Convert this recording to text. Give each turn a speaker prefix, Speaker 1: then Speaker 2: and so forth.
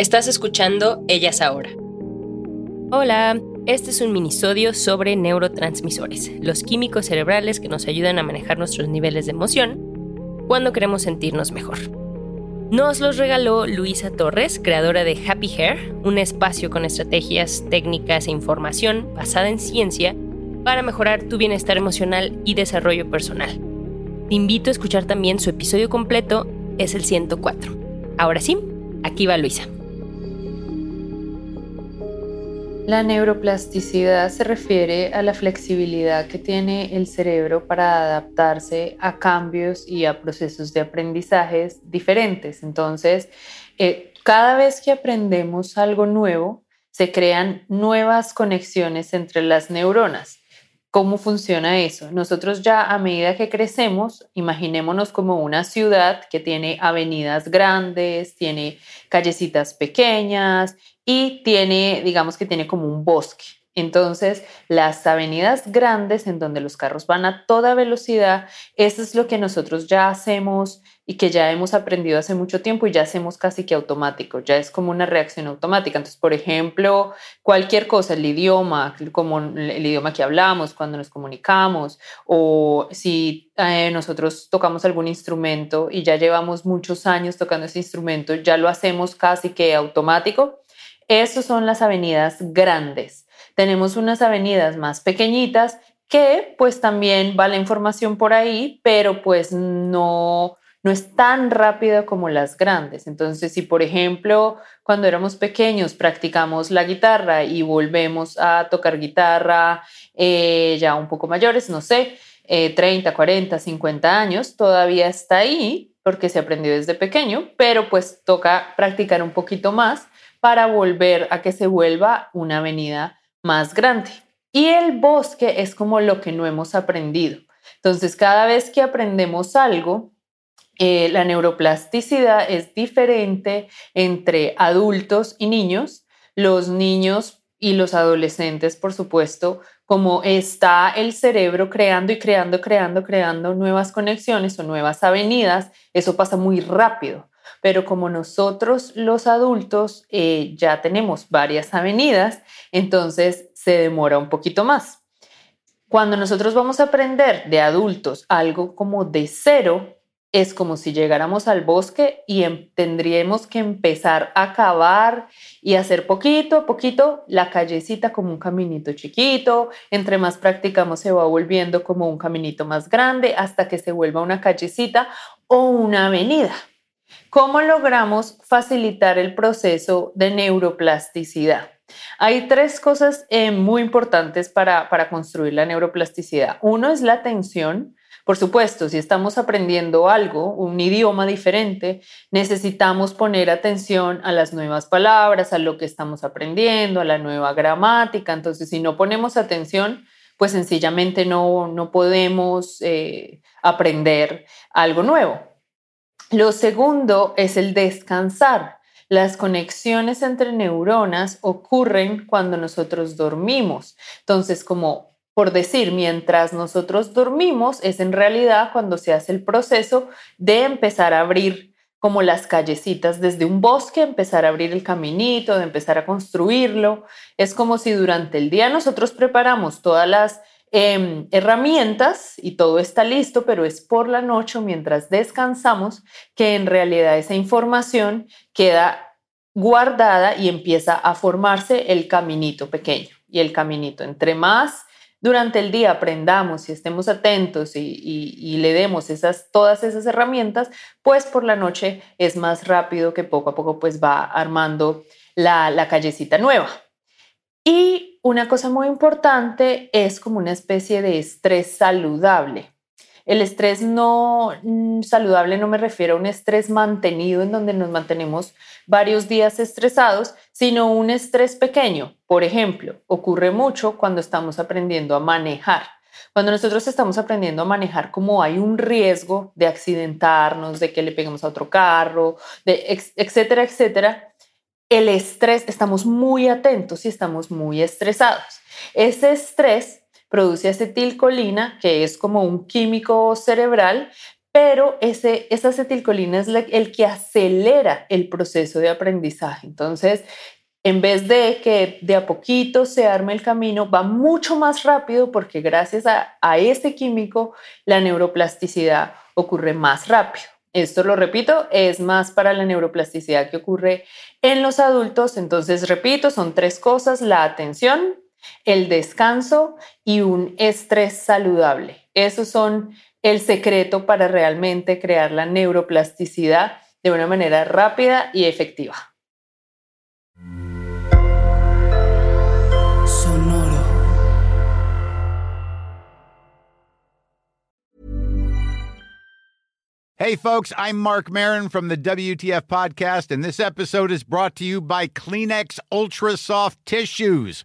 Speaker 1: Estás escuchando Ellas Ahora. Hola, este es un minisodio sobre neurotransmisores, los químicos cerebrales que nos ayudan a manejar nuestros niveles de emoción cuando queremos sentirnos mejor. Nos los regaló Luisa Torres, creadora de Happy Hair, un espacio con estrategias, técnicas e información basada en ciencia para mejorar tu bienestar emocional y desarrollo personal. Te invito a escuchar también su episodio completo, es el 104. Ahora sí, aquí va Luisa.
Speaker 2: La neuroplasticidad se refiere a la flexibilidad que tiene el cerebro para adaptarse a cambios y a procesos de aprendizajes diferentes. Entonces, eh, cada vez que aprendemos algo nuevo, se crean nuevas conexiones entre las neuronas. ¿Cómo funciona eso? Nosotros ya a medida que crecemos, imaginémonos como una ciudad que tiene avenidas grandes, tiene callecitas pequeñas y tiene, digamos que tiene como un bosque. Entonces, las avenidas grandes en donde los carros van a toda velocidad, eso es lo que nosotros ya hacemos y que ya hemos aprendido hace mucho tiempo y ya hacemos casi que automático, ya es como una reacción automática. Entonces, por ejemplo, cualquier cosa, el idioma, como el idioma que hablamos cuando nos comunicamos, o si eh, nosotros tocamos algún instrumento y ya llevamos muchos años tocando ese instrumento, ya lo hacemos casi que automático. Esas son las avenidas grandes tenemos unas avenidas más pequeñitas que pues también va la información por ahí, pero pues no, no es tan rápida como las grandes. Entonces, si por ejemplo cuando éramos pequeños practicamos la guitarra y volvemos a tocar guitarra eh, ya un poco mayores, no sé, 30, 40, 50 años, todavía está ahí porque se aprendió desde pequeño, pero pues toca practicar un poquito más para volver a que se vuelva una avenida más grande. Y el bosque es como lo que no hemos aprendido. Entonces, cada vez que aprendemos algo, eh, la neuroplasticidad es diferente entre adultos y niños. Los niños y los adolescentes, por supuesto, como está el cerebro creando y creando, creando, creando nuevas conexiones o nuevas avenidas, eso pasa muy rápido. Pero como nosotros los adultos eh, ya tenemos varias avenidas, entonces se demora un poquito más. Cuando nosotros vamos a aprender de adultos algo como de cero, es como si llegáramos al bosque y em, tendríamos que empezar a cavar y hacer poquito a poquito la callecita como un caminito chiquito. Entre más practicamos se va volviendo como un caminito más grande hasta que se vuelva una callecita o una avenida. ¿Cómo logramos facilitar el proceso de neuroplasticidad? Hay tres cosas eh, muy importantes para, para construir la neuroplasticidad. Uno es la atención. Por supuesto, si estamos aprendiendo algo, un idioma diferente, necesitamos poner atención a las nuevas palabras, a lo que estamos aprendiendo, a la nueva gramática. Entonces, si no ponemos atención, pues sencillamente no, no podemos eh, aprender algo nuevo. Lo segundo es el descansar. Las conexiones entre neuronas ocurren cuando nosotros dormimos. Entonces, como por decir, mientras nosotros dormimos, es en realidad cuando se hace el proceso de empezar a abrir como las callecitas desde un bosque, empezar a abrir el caminito, de empezar a construirlo. Es como si durante el día nosotros preparamos todas las Em, herramientas y todo está listo, pero es por la noche mientras descansamos que en realidad esa información queda guardada y empieza a formarse el caminito pequeño y el caminito. Entre más durante el día aprendamos y estemos atentos y, le demos todas esas herramientas, pues por la noche es más rápido que poco a poco pues va armando la, la callecita nueva. Y una cosa muy importante es como una especie de estrés saludable. El estrés no mm, saludable no me refiero a un estrés mantenido en donde nos mantenemos varios días estresados, sino un estrés pequeño. Por ejemplo, ocurre mucho cuando estamos aprendiendo a manejar. Cuando nosotros estamos aprendiendo a manejar, como hay un riesgo de accidentarnos, de que le peguemos a otro carro, de etcétera, etcétera, el estrés, estamos muy atentos y estamos muy estresados. Ese estrés produce acetilcolina, que es como un químico cerebral, pero ese, esa acetilcolina es el que acelera el proceso de aprendizaje. Entonces, en vez de que de a poquito se arme el camino, va mucho más rápido porque gracias a, a este químico la neuroplasticidad ocurre más rápido. Esto lo repito, es más para la neuroplasticidad que ocurre en los adultos. Entonces, repito, son tres cosas, la atención, el descanso y un estrés saludable. Esos son el secreto para realmente crear la neuroplasticidad de una manera rápida y efectiva.
Speaker 3: Hey, folks, I'm Mark Marin from the WTF Podcast, and this episode is brought to you by Kleenex Ultra Soft Tissues